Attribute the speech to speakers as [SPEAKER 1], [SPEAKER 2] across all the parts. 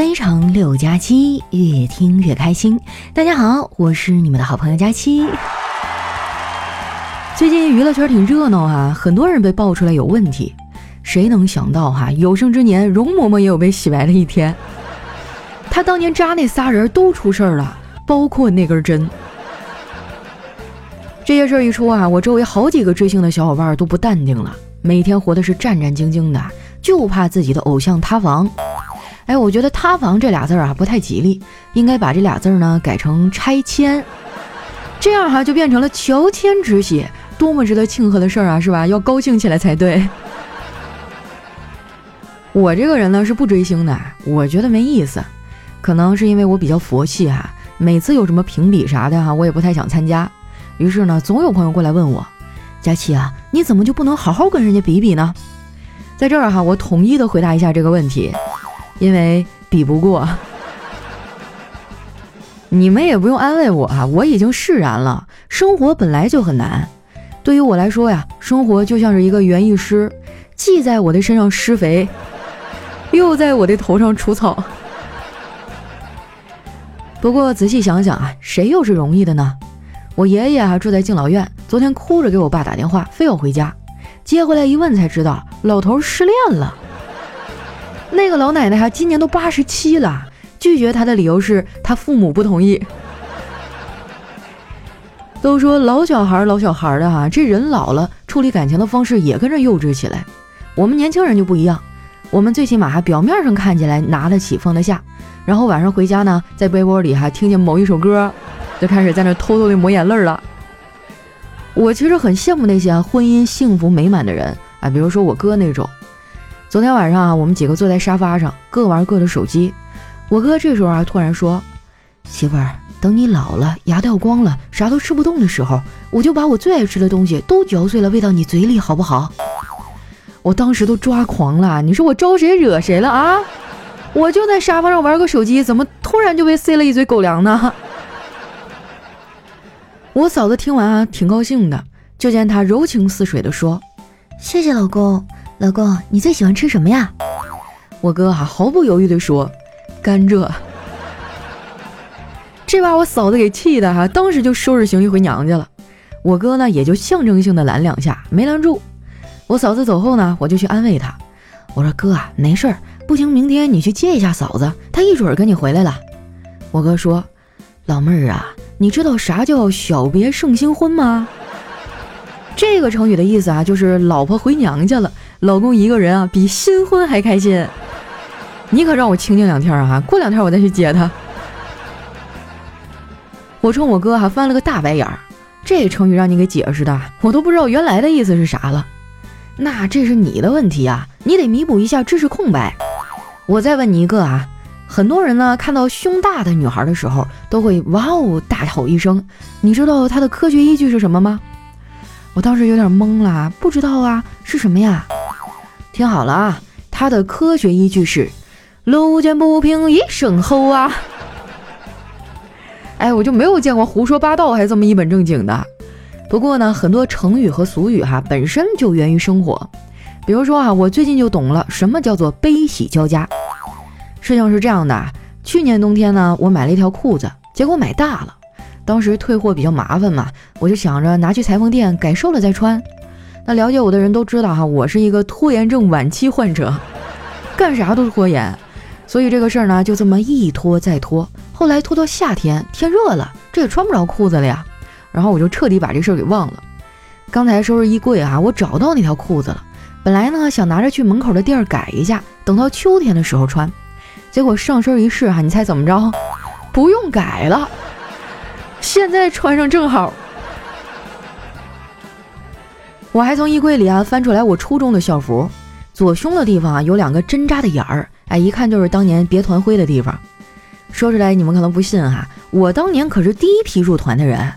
[SPEAKER 1] 非常六加七，越听越开心。大家好，我是你们的好朋友佳期。最近娱乐圈挺热闹啊，很多人被爆出来有问题。谁能想到哈，有生之年容嬷嬷也有被洗白的一天。她当年扎那仨人都出事儿了，包括那根针。这些事儿一出啊，我周围好几个追星的小伙伴都不淡定了，每天活的是战战兢兢的，就怕自己的偶像塌房。哎，我觉得“塌房”这俩字儿啊不太吉利，应该把这俩字儿呢改成“拆迁”，这样哈就变成了乔迁之喜，多么值得庆贺的事儿啊，是吧？要高兴起来才对。我这个人呢是不追星的，我觉得没意思，可能是因为我比较佛系哈，每次有什么评比啥的哈，我也不太想参加。于是呢，总有朋友过来问我：“佳琪啊，你怎么就不能好好跟人家比比呢？”在这儿哈，我统一的回答一下这个问题。因为比不过，你们也不用安慰我啊，我已经释然了。生活本来就很难，对于我来说呀，生活就像是一个园艺师，既在我的身上施肥，又在我的头上除草。不过仔细想想啊，谁又是容易的呢？我爷爷啊住在敬老院，昨天哭着给我爸打电话，非要回家，接回来一问才知道，老头失恋了。那个老奶奶哈，今年都八十七了，拒绝他的理由是他父母不同意。都说老小孩老小孩的哈，这人老了，处理感情的方式也跟着幼稚起来。我们年轻人就不一样，我们最起码还表面上看起来拿得起放得下，然后晚上回家呢，在被窝里哈听见某一首歌，就开始在那偷偷的抹眼泪了。我其实很羡慕那些婚姻幸福美满的人啊，比如说我哥那种。昨天晚上啊，我们几个坐在沙发上，各玩各的手机。我哥这时候啊，突然说：“媳妇儿，等你老了，牙掉光了，啥都吃不动的时候，我就把我最爱吃的东西都嚼碎了喂到你嘴里，好不好？”我当时都抓狂了，你说我招谁惹谁了啊？我就在沙发上玩个手机，怎么突然就被塞了一嘴狗粮呢？我嫂子听完啊，挺高兴的，就见她柔情似水的说：“谢谢老公。”老公，你最喜欢吃什么呀？我哥哈毫不犹豫地说：“甘蔗。”这把我嫂子给气的哈，当时就收拾行李回娘家了。我哥呢也就象征性的拦两下，没拦住。我嫂子走后呢，我就去安慰他，我说：“哥啊，没事儿，不行，明天你去接一下嫂子，她一准儿跟你回来了。”我哥说：“老妹儿啊，你知道啥叫小别胜新婚吗？”这个成语的意思啊，就是老婆回娘家了。老公一个人啊，比新婚还开心。你可让我清静两天啊！过两天我再去接他。我冲我哥还翻了个大白眼儿。这成语让你给解释的，我都不知道原来的意思是啥了。那这是你的问题啊，你得弥补一下知识空白。我再问你一个啊，很多人呢看到胸大的女孩的时候，都会哇哦大吼一声。你知道它的科学依据是什么吗？我当时有点懵了，不知道啊，是什么呀？听好了啊，它的科学依据是“路见不平一声吼”啊！哎，我就没有见过胡说八道还这么一本正经的。不过呢，很多成语和俗语哈本身就源于生活。比如说啊，我最近就懂了什么叫做悲喜交加。事情是这样的，去年冬天呢，我买了一条裤子，结果买大了。当时退货比较麻烦嘛，我就想着拿去裁缝店改瘦了再穿。那了解我的人都知道哈，我是一个拖延症晚期患者，干啥都拖延，所以这个事儿呢就这么一拖再拖。后来拖到夏天，天热了，这也穿不着裤子了呀。然后我就彻底把这事儿给忘了。刚才收拾衣柜啊，我找到那条裤子了。本来呢想拿着去门口的店改一下，等到秋天的时候穿。结果上身一试哈，你猜怎么着？不用改了，现在穿上正好。我还从衣柜里啊翻出来我初中的校服，左胸的地方啊有两个针扎的眼儿，哎，一看就是当年别团徽的地方。说出来你们可能不信哈，我当年可是第一批入团的人，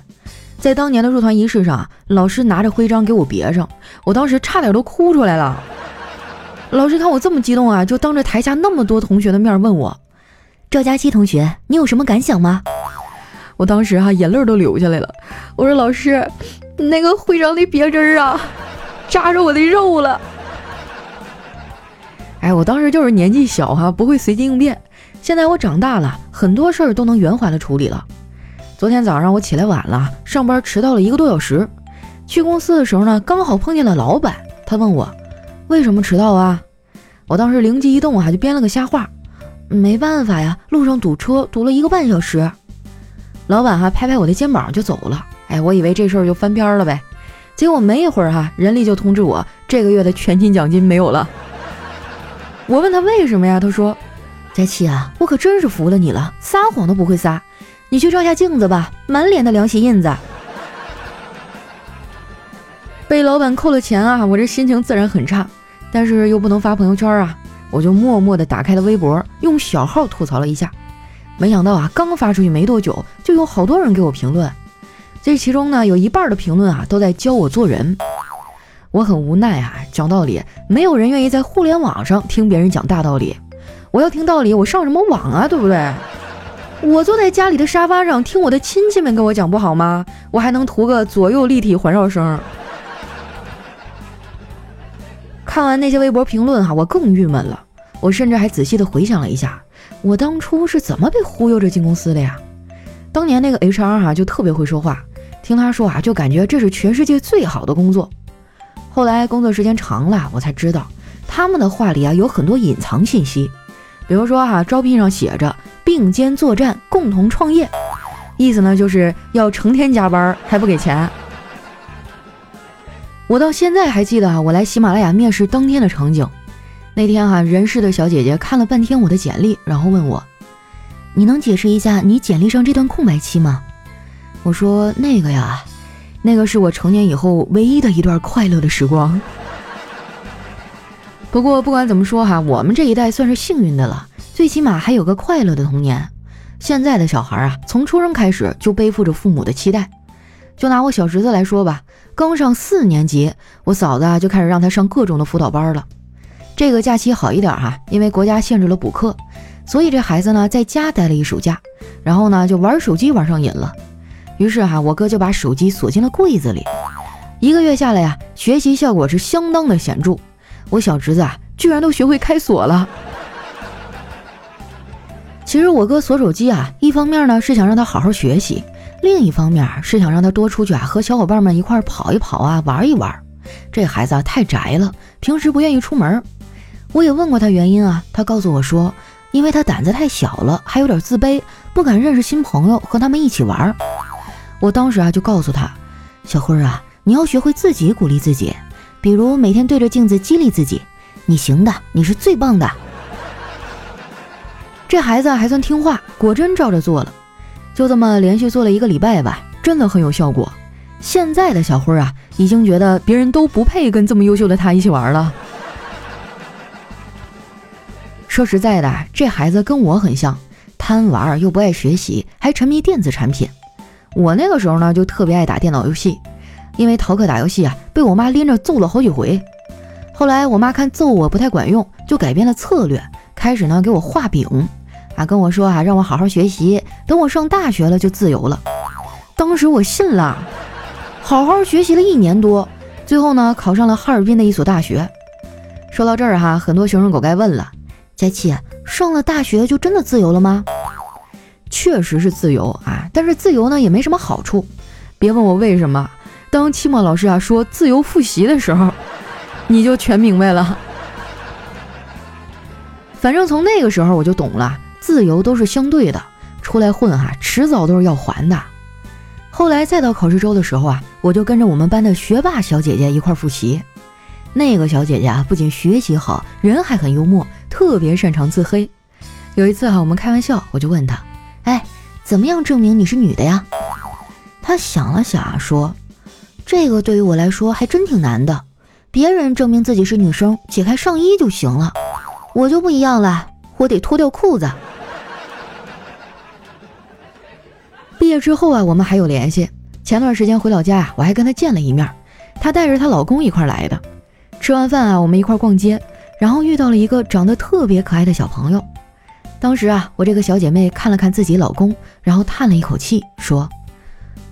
[SPEAKER 1] 在当年的入团仪式上，老师拿着徽章给我别上，我当时差点都哭出来了。老师看我这么激动啊，就当着台下那么多同学的面问我：“赵佳琪同学，你有什么感想吗？”我当时哈眼泪都流下来了，我说：“老师。”那个徽章的别针啊，扎着我的肉了。哎，我当时就是年纪小哈，不会随机应变。现在我长大了，很多事儿都能圆滑的处理了。昨天早上我起来晚了，上班迟到了一个多小时。去公司的时候呢，刚好碰见了老板，他问我为什么迟到啊？我当时灵机一动啊，就编了个瞎话，没办法呀，路上堵车堵了一个半小时。老板哈拍拍我的肩膀就走了。哎，我以为这事儿就翻篇了呗，结果没一会儿哈，人力就通知我这个月的全勤奖金没有了。我问他为什么呀？他说：“佳琪啊，我可真是服了你了，撒谎都不会撒。你去照下镜子吧，满脸的凉鞋印子。”被老板扣了钱啊，我这心情自然很差，但是又不能发朋友圈啊，我就默默的打开了微博，用小号吐槽了一下。没想到啊，刚发出去没多久，就有好多人给我评论。这其中呢，有一半的评论啊，都在教我做人。我很无奈啊，讲道理，没有人愿意在互联网上听别人讲大道理。我要听道理，我上什么网啊？对不对？我坐在家里的沙发上听我的亲戚们给我讲不好吗？我还能图个左右立体环绕声。看完那些微博评论哈，我更郁闷了。我甚至还仔细的回想了一下，我当初是怎么被忽悠着进公司的呀？当年那个 HR 哈就特别会说话，听他说啊，就感觉这是全世界最好的工作。后来工作时间长了，我才知道他们的话里啊有很多隐藏信息，比如说哈，招聘上写着并肩作战，共同创业，意思呢就是要成天加班还不给钱。我到现在还记得啊，我来喜马拉雅面试当天的场景。那天哈，人事的小姐姐看了半天我的简历，然后问我：“你能解释一下你简历上这段空白期吗？”我说：“那个呀。”那个是我成年以后唯一的一段快乐的时光。不过不管怎么说哈，我们这一代算是幸运的了，最起码还有个快乐的童年。现在的小孩啊，从出生开始就背负着父母的期待。就拿我小侄子来说吧，刚上四年级，我嫂子啊就开始让他上各种的辅导班了。这个假期好一点哈，因为国家限制了补课，所以这孩子呢在家待了一暑假，然后呢就玩手机玩上瘾了。于是哈，我哥就把手机锁进了柜子里。一个月下来呀，学习效果是相当的显著。我小侄子啊，居然都学会开锁了。其实我哥锁手机啊，一方面呢是想让他好好学习，另一方面是想让他多出去啊，和小伙伴们一块跑一跑啊，玩一玩。这孩子啊太宅了，平时不愿意出门。我也问过他原因啊，他告诉我说，因为他胆子太小了，还有点自卑，不敢认识新朋友，和他们一起玩。我当时啊就告诉他，小辉儿啊，你要学会自己鼓励自己，比如每天对着镜子激励自己，你行的，你是最棒的。这孩子还算听话，果真照着做了，就这么连续做了一个礼拜吧，真的很有效果。现在的小辉儿啊，已经觉得别人都不配跟这么优秀的他一起玩了。说实在的，这孩子跟我很像，贪玩又不爱学习，还沉迷电子产品。我那个时候呢，就特别爱打电脑游戏，因为逃课打游戏啊，被我妈拎着揍了好几回。后来我妈看揍我不太管用，就改变了策略，开始呢给我画饼，啊跟我说啊让我好好学习，等我上大学了就自由了。当时我信了，好好学习了一年多，最后呢考上了哈尔滨的一所大学。说到这儿哈，很多学生狗该问了，佳琪上了大学就真的自由了吗？确实是自由啊，但是自由呢也没什么好处。别问我为什么，当期末老师啊说自由复习的时候，你就全明白了。反正从那个时候我就懂了，自由都是相对的，出来混哈，迟早都是要还的。后来再到考试周的时候啊，我就跟着我们班的学霸小姐姐一块复习。那个小姐姐啊，不仅学习好，人还很幽默，特别擅长自黑。有一次哈，我们开玩笑，我就问他。哎，怎么样证明你是女的呀？他想了想啊，说：“这个对于我来说还真挺难的。别人证明自己是女生，解开上衣就行了，我就不一样了，我得脱掉裤子。”毕业之后啊，我们还有联系。前段时间回老家啊，我还跟他见了一面。她带着她老公一块来的。吃完饭啊，我们一块逛街，然后遇到了一个长得特别可爱的小朋友。当时啊，我这个小姐妹看了看自己老公，然后叹了一口气，说：“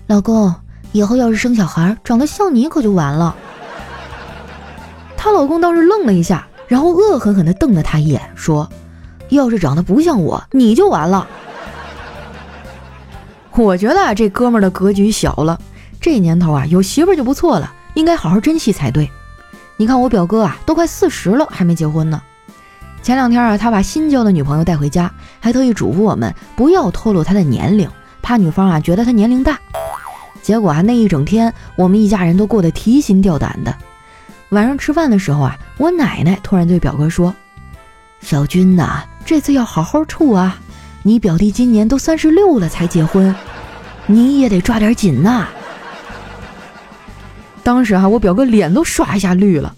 [SPEAKER 1] 老公，以后要是生小孩长得像你，可就完了。”她老公倒是愣了一下，然后恶狠狠地瞪了他一眼，说：“要是长得不像我，你就完了。”我觉得啊这哥们儿的格局小了，这年头啊，有媳妇就不错了，应该好好珍惜才对。你看我表哥啊，都快四十了，还没结婚呢。前两天啊，他把新交的女朋友带回家，还特意嘱咐我们不要透露他的年龄，怕女方啊觉得他年龄大。结果啊，那一整天我们一家人都过得提心吊胆的。晚上吃饭的时候啊，我奶奶突然对表哥说：“小军呐，这次要好好处啊，你表弟今年都三十六了才结婚，你也得抓点紧呐。”当时哈，我表哥脸都唰一下绿了。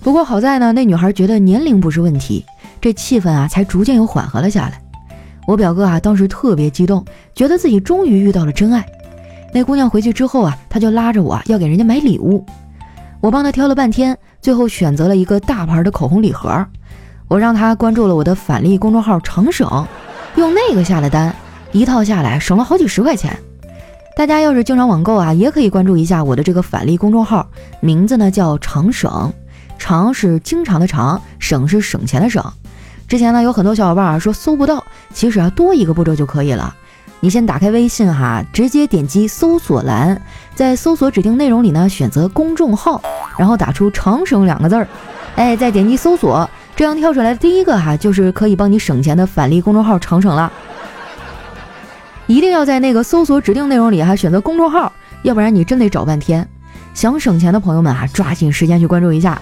[SPEAKER 1] 不过好在呢，那女孩觉得年龄不是问题，这气氛啊才逐渐又缓和了下来。我表哥啊，当时特别激动，觉得自己终于遇到了真爱。那姑娘回去之后啊，他就拉着我要给人家买礼物。我帮他挑了半天，最后选择了一个大牌的口红礼盒。我让他关注了我的返利公众号“长省”，用那个下了单，一套下来省了好几十块钱。大家要是经常网购啊，也可以关注一下我的这个返利公众号，名字呢叫“长省”，长是经常的长，省是省钱的省。之前呢有很多小伙伴啊说搜不到，其实啊多一个步骤就可以了。你先打开微信哈，直接点击搜索栏，在搜索指定内容里呢，选择公众号，然后打出“长省”两个字儿，哎，再点击搜索，这样跳出来的第一个哈，就是可以帮你省钱的返利公众号“长省”了。一定要在那个搜索指定内容里哈选择公众号，要不然你真得找半天。想省钱的朋友们啊，抓紧时间去关注一下。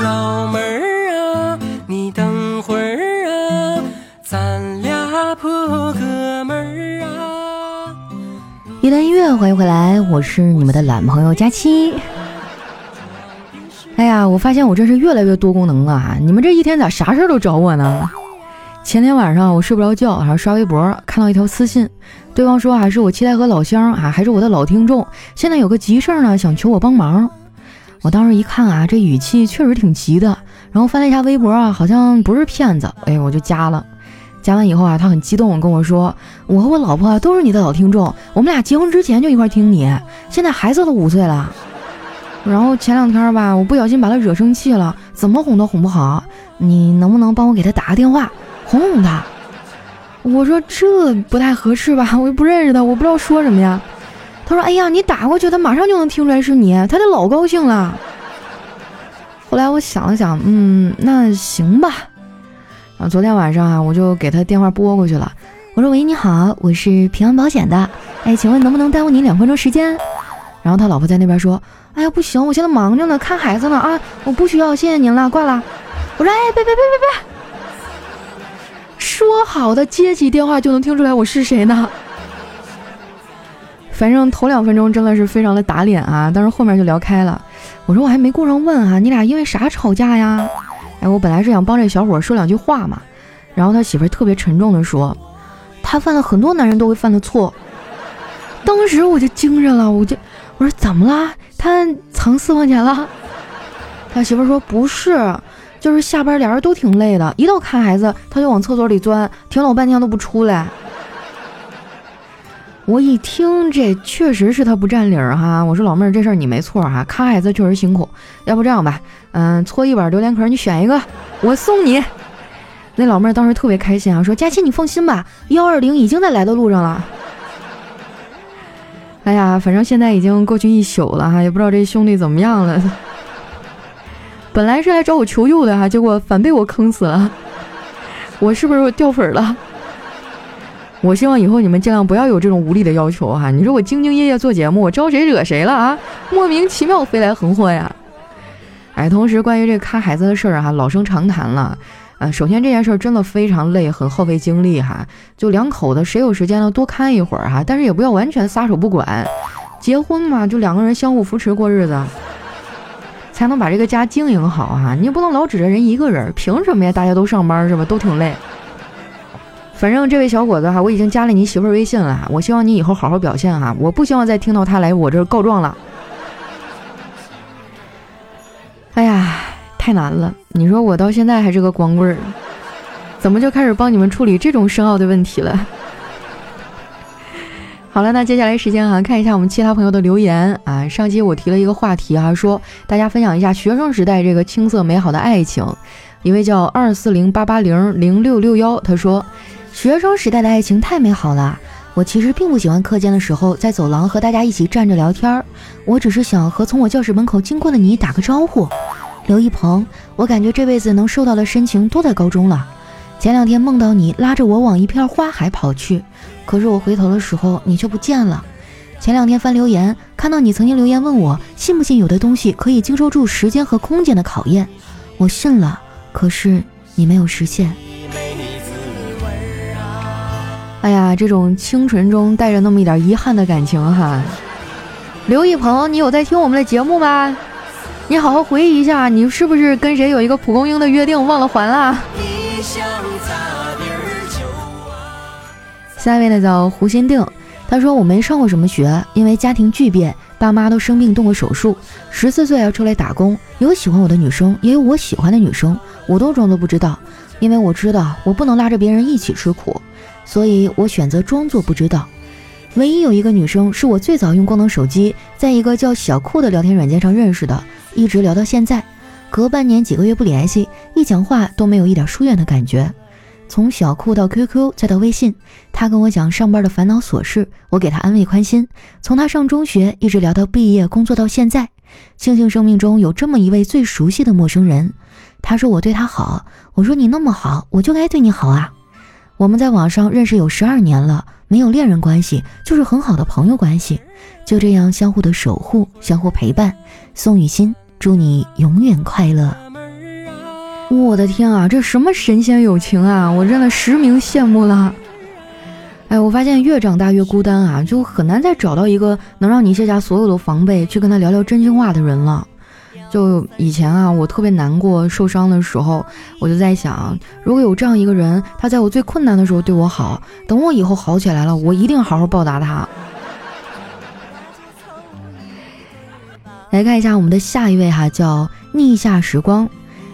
[SPEAKER 2] 老妹儿啊，你等会儿啊，咱俩破个门儿啊
[SPEAKER 1] 一段音乐，欢迎回来，我是你们的懒朋友佳期。哎呀，我发现我真是越来越多功能了啊，你们这一天咋啥事儿都找我呢？前天晚上我睡不着觉，然后刷微博看到一条私信，对方说还是我七台河老乡啊，还是我的老听众，现在有个急事儿呢，想求我帮忙。我当时一看啊，这语气确实挺急的，然后翻了一下微博啊，好像不是骗子，哎，我就加了。加完以后啊，他很激动，跟我说：“我和我老婆都是你的老听众，我们俩结婚之前就一块听你，现在孩子都五岁了。然后前两天吧，我不小心把他惹生气了，怎么哄都哄不好，你能不能帮我给他打个电话，哄哄他？”我说：“这不太合适吧，我又不认识他，我不知道说什么呀。”他说：“哎呀，你打过去，他马上就能听出来是你，他得老高兴了。”后来我想了想，嗯，那行吧。啊，昨天晚上啊，我就给他电话拨过去了。我说：“喂，你好，我是平安保险的。哎，请问能不能耽误您两分钟时间？”然后他老婆在那边说：“哎呀，不行，我现在忙着呢，看孩子呢啊，我不需要，谢谢您了，挂了。”我说：“哎，别别别别别，说好的接起电话就能听出来我是谁呢？反正头两分钟真的是非常的打脸啊，但是后面就聊开了。我说我还没顾上问啊，你俩因为啥吵架呀？”哎，我本来是想帮这小伙说两句话嘛，然后他媳妇特别沉重的说，他犯了很多男人都会犯的错。当时我就惊着了，我就我说怎么了？他藏私房钱了？他媳妇说不是，就是下班俩人都挺累的，一到看孩子他就往厕所里钻，停老半天都不出来。我一听这确实是他不占理儿哈，我说老妹儿这事儿你没错哈，看孩子确实辛苦，要不这样吧，嗯，搓一碗榴莲壳你选一个，我送你。那老妹儿当时特别开心啊，说佳琪你放心吧，幺二零已经在来的路上了。哎呀，反正现在已经过去一宿了哈，也不知道这兄弟怎么样了。本来是来找我求救的哈，结果反被我坑死了，我是不是掉粉了？我希望以后你们尽量不要有这种无理的要求哈！你说我兢兢业业做节目，我招谁惹谁了啊？莫名其妙飞来横祸呀！哎，同时关于这个看孩子的事儿哈，老生常谈了。首先这件事儿真的非常累，很耗费精力哈。就两口子谁有时间呢，多看一会儿哈，但是也不要完全撒手不管。结婚嘛，就两个人相互扶持过日子，才能把这个家经营好哈。你也不能老指着人一个人，凭什么呀？大家都上班是吧？都挺累。反正这位小伙子哈，我已经加了你媳妇儿微信了。我希望你以后好好表现哈，我不希望再听到他来我这儿告状了。哎呀，太难了！你说我到现在还是个光棍儿，怎么就开始帮你们处理这种深奥的问题了？好了，那接下来时间哈，看一下我们其他朋友的留言啊。上期我提了一个话题哈，说大家分享一下学生时代这个青涩美好的爱情。一位叫二四零八八零零六六幺，他说，学生时代的爱情太美好了。我其实并不喜欢课间的时候在走廊和大家一起站着聊天儿，我只是想和从我教室门口经过的你打个招呼。刘一鹏，我感觉这辈子能受到的深情都在高中了。前两天梦到你拉着我往一片花海跑去。可是我回头的时候，你却不见了。前两天翻留言，看到你曾经留言问我，信不信有的东西可以经受住时间和空间的考验？我信了，可是你没有实现。哎呀，这种清纯中带着那么一点遗憾的感情哈。刘一鹏，你有在听我们的节目吗？你好好回忆一下，你是不是跟谁有一个蒲公英的约定忘了还了？下一位呢叫胡心定，他说我没上过什么学，因为家庭巨变，爸妈都生病动过手术，十四岁要出来打工，有喜欢我的女生，也有我喜欢的女生，我都装作不知道，因为我知道我不能拉着别人一起吃苦，所以我选择装作不知道。唯一有一个女生是我最早用功能手机，在一个叫小酷的聊天软件上认识的，一直聊到现在，隔半年几个月不联系，一讲话都没有一点疏远的感觉。从小酷到 QQ，再到微信，他跟我讲上班的烦恼琐事，我给他安慰宽心。从他上中学一直聊到毕业工作到现在，庆幸生命中有这么一位最熟悉的陌生人。他说我对他好，我说你那么好，我就该对你好啊。我们在网上认识有十二年了，没有恋人关系，就是很好的朋友关系，就这样相互的守护，相互陪伴。宋雨欣，祝你永远快乐。我的天啊，这什么神仙友情啊！我真的实名羡慕了。哎，我发现越长大越孤单啊，就很难再找到一个能让你卸下所有的防备去跟他聊聊真心话的人了。就以前啊，我特别难过、受伤的时候，我就在想，如果有这样一个人，他在我最困难的时候对我好，等我以后好起来了，我一定好好报答他。来看一下我们的下一位哈，叫逆夏时光。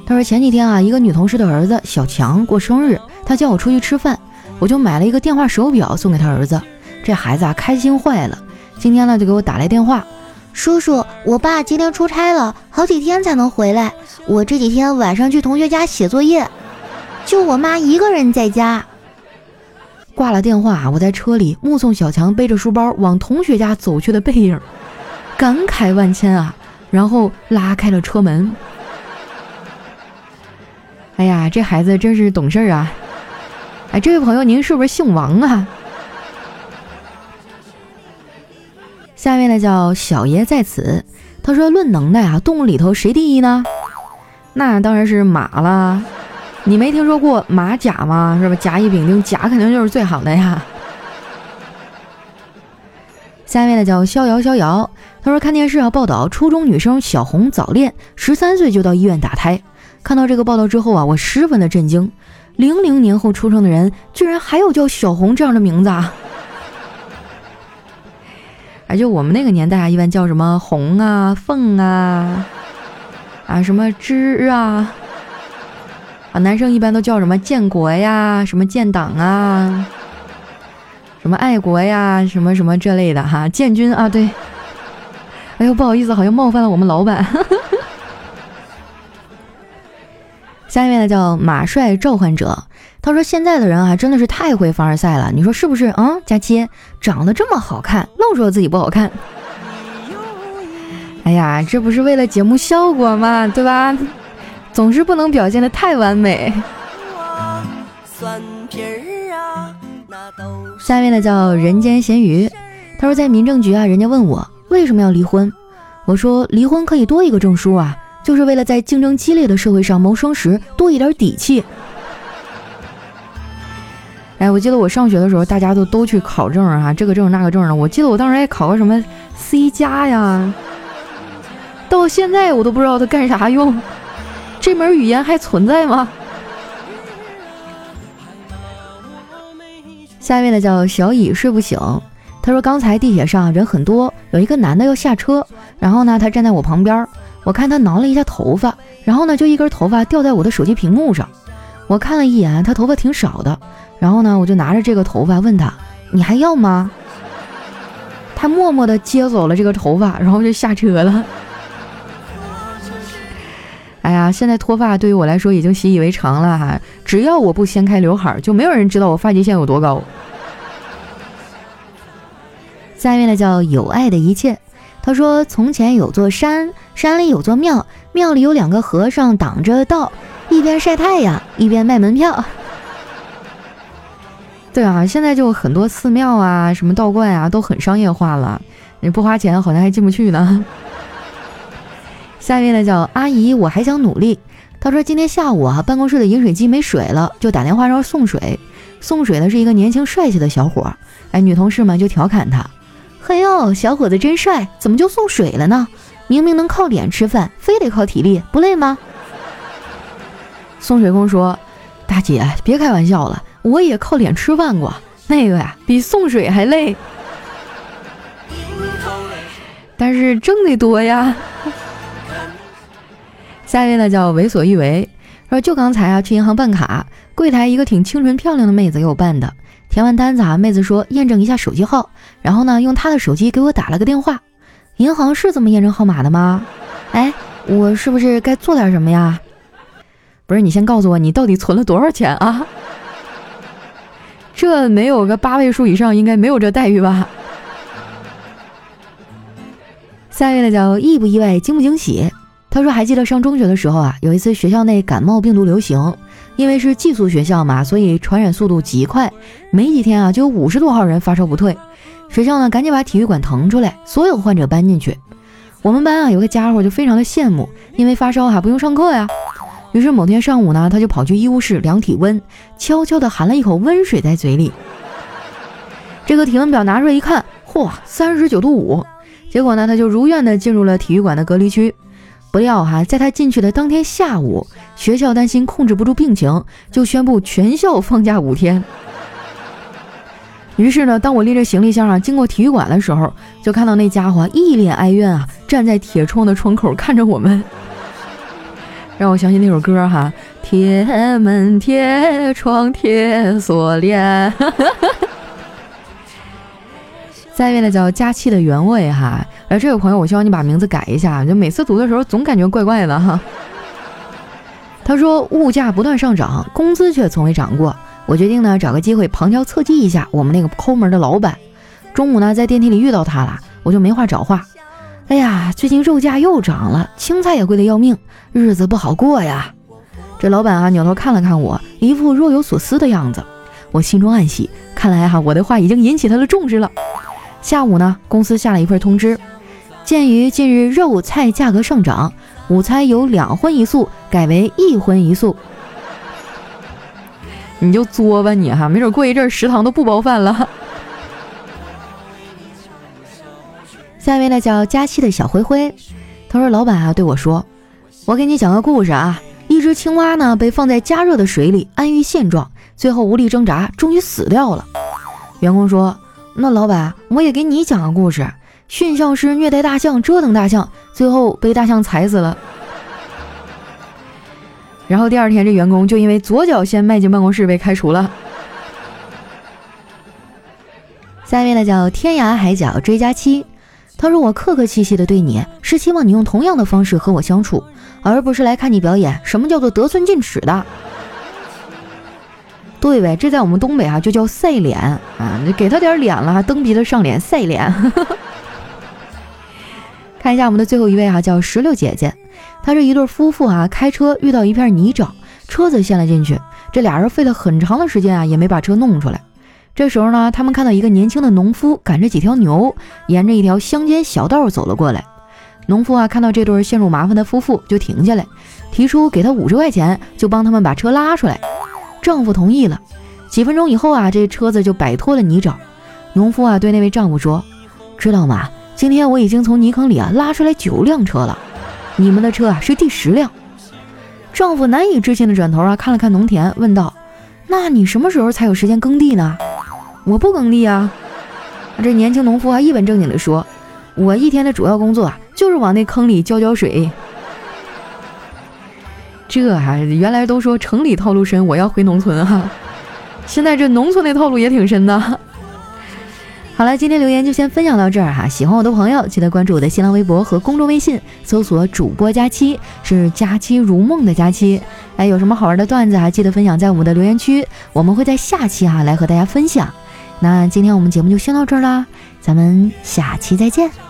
[SPEAKER 1] 他说前几天啊，一个女同事的儿子小强过生日，他叫我出去吃饭，我就买了一个电话手表送给他儿子。这孩子啊，开心坏了。今天呢，就给我打来电话，叔叔，我爸今天出差了，好几天才能回来。我这几天晚上去同学家写作业，就我妈一个人在家。挂了电话，我在车里目送小强背着书包往同学家走去的背影，感慨万千啊。然后拉开了车门。哎呀，这孩子真是懂事儿啊！哎，这位朋友，您是不是姓王啊？下面呢叫小爷在此，他说论能耐啊，动物里头谁第一呢？那当然是马了。你没听说过马甲吗？是吧？甲乙丙丁，甲肯定就是最好的呀。下面呢叫逍遥逍遥，他说看电视啊报道，初中女生小红早恋，十三岁就到医院打胎。看到这个报道之后啊，我十分的震惊。零零年后出生的人，居然还有叫小红这样的名字啊！哎，就我们那个年代啊，一般叫什么红啊、凤啊、啊什么芝啊，啊男生一般都叫什么建国呀、什么建党啊、什么爱国呀、什么什么这类的哈，建军啊，对。哎呦，不好意思，好像冒犯了我们老板。下面呢叫马帅召唤者，他说现在的人啊真的是太会凡尔赛了，你说是不是？嗯，佳期长得这么好看，愣说自己不好看。哎呀，这不是为了节目效果吗？对吧？总是不能表现的太完美。下面呢叫人间咸鱼，他说在民政局啊，人家问我为什么要离婚，我说离婚可以多一个证书啊。就是为了在竞争激烈的社会上谋生时多一点底气。哎，我记得我上学的时候，大家都都去考证啊，这个证那个证的。我记得我当时还考个什么 C 加呀，到现在我都不知道它干啥用。这门语言还存在吗？下面的叫小乙睡不醒，他说刚才地铁上人很多，有一个男的要下车，然后呢，他站在我旁边。我看他挠了一下头发，然后呢，就一根头发掉在我的手机屏幕上。我看了一眼，他头发挺少的。然后呢，我就拿着这个头发问他：“你还要吗？” 他默默地接走了这个头发，然后就下 车了。哎呀，现在脱发对于我来说已经习以为常了哈，只要我不掀开刘海，就没有人知道我发际线有多高。下面呢叫有爱的一切，他说从前有座山，山里有座庙，庙里有两个和尚挡着道，一边晒太阳，一边卖门票。对啊，现在就很多寺庙啊，什么道观啊，都很商业化了，你不花钱好像还进不去呢。下面呢叫阿姨，我还想努力。他说今天下午啊，办公室的饮水机没水了，就打电话让送水。送水的是一个年轻帅气的小伙，哎，女同事们就调侃他：“嘿呦，小伙子真帅，怎么就送水了呢？明明能靠脸吃饭，非得靠体力，不累吗？”送水工说：“大姐，别开玩笑了，我也靠脸吃饭过，那个呀，比送水还累，但是挣得多呀。”下一位呢叫为所欲为，说就刚才啊去银行办卡，柜台一个挺清纯漂亮的妹子给我办的，填完单子啊，妹子说验证一下手机号，然后呢用她的手机给我打了个电话。银行是这么验证号码的吗？哎，我是不是该做点什么呀？不是，你先告诉我你到底存了多少钱啊？这没有个八位数以上，应该没有这待遇吧？下一位呢叫意不意外，惊不惊喜？他说：“还记得上中学的时候啊，有一次学校内感冒病毒流行，因为是寄宿学校嘛，所以传染速度极快。没几天啊，就有五十多号人发烧不退。学校呢，赶紧把体育馆腾出来，所有患者搬进去。我们班啊，有个家伙就非常的羡慕，因为发烧还不用上课呀。于是某天上午呢，他就跑去医务室量体温，悄悄地含了一口温水在嘴里。这个体温表拿出来一看，嚯，三十九度五。结果呢，他就如愿的进入了体育馆的隔离区。”不料哈，在他进去的当天下午，学校担心控制不住病情，就宣布全校放假五天。于是呢，当我拎着行李箱啊经过体育馆的时候，就看到那家伙一脸哀怨啊，站在铁窗的窗口看着我们，让我想起那首歌哈：铁门铁窗铁锁链。下一位呢叫佳期的原味哈，而这位朋友我希望你把名字改一下，就每次读的时候总感觉怪怪的哈。他说物价不断上涨，工资却从未涨过，我决定呢找个机会旁敲侧击一下我们那个抠门的老板。中午呢在电梯里遇到他了，我就没话找话。哎呀，最近肉价又涨了，青菜也贵得要命，日子不好过呀。这老板啊扭头看了看我，一副若有所思的样子。我心中暗喜，看来哈我的话已经引起他的重视了。下午呢，公司下了一份通知，鉴于近日肉菜价格上涨，午餐由两荤一素改为一荤一素。你就作吧你哈，没准过一阵食堂都不包饭了。下一位呢叫佳期的小灰灰，他说：“老板啊对我说，我给你讲个故事啊，一只青蛙呢被放在加热的水里安于现状，最后无力挣扎，终于死掉了。”员工说。那老板，我也给你讲个故事。驯象师虐待大象，折腾大象，最后被大象踩死了。然后第二天，这员工就因为左脚先迈进办公室被开除了。下一位呢，叫天涯海角追加期。他说：“我客客气气的对你，是希望你用同样的方式和我相处，而不是来看你表演。什么叫做得寸进尺的？”对呗，这在我们东北啊就叫赛脸啊，你给他点脸了，蹬鼻子上脸赛脸。看一下我们的最后一位哈，叫石榴姐姐，她是一对夫妇啊，开车遇到一片泥沼，车子陷了进去，这俩人费了很长的时间啊，也没把车弄出来。这时候呢，他们看到一个年轻的农夫赶着几条牛，沿着一条乡间小道走了过来。农夫啊看到这对陷入麻烦的夫妇，就停下来，提出给他五十块钱，就帮他们把车拉出来。丈夫同意了，几分钟以后啊，这车子就摆脱了泥沼。农夫啊对那位丈夫说：“知道吗？今天我已经从泥坑里啊拉出来九辆车了，你们的车啊是第十辆。”丈夫难以置信的转头啊看了看农田，问道：“那你什么时候才有时间耕地呢？”“我不耕地啊。”这年轻农夫还一本正经地说：“我一天的主要工作啊就是往那坑里浇浇水。”这还原来都说城里套路深，我要回农村哈。现在这农村的套路也挺深的。好了，今天留言就先分享到这儿哈。喜欢我的朋友，记得关注我的新浪微博和公众微信，搜索主播佳期，是佳期如梦的佳期。哎，有什么好玩的段子啊，记得分享在我们的留言区，我们会在下期哈来和大家分享。那今天我们节目就先到这儿啦，咱们下期再见。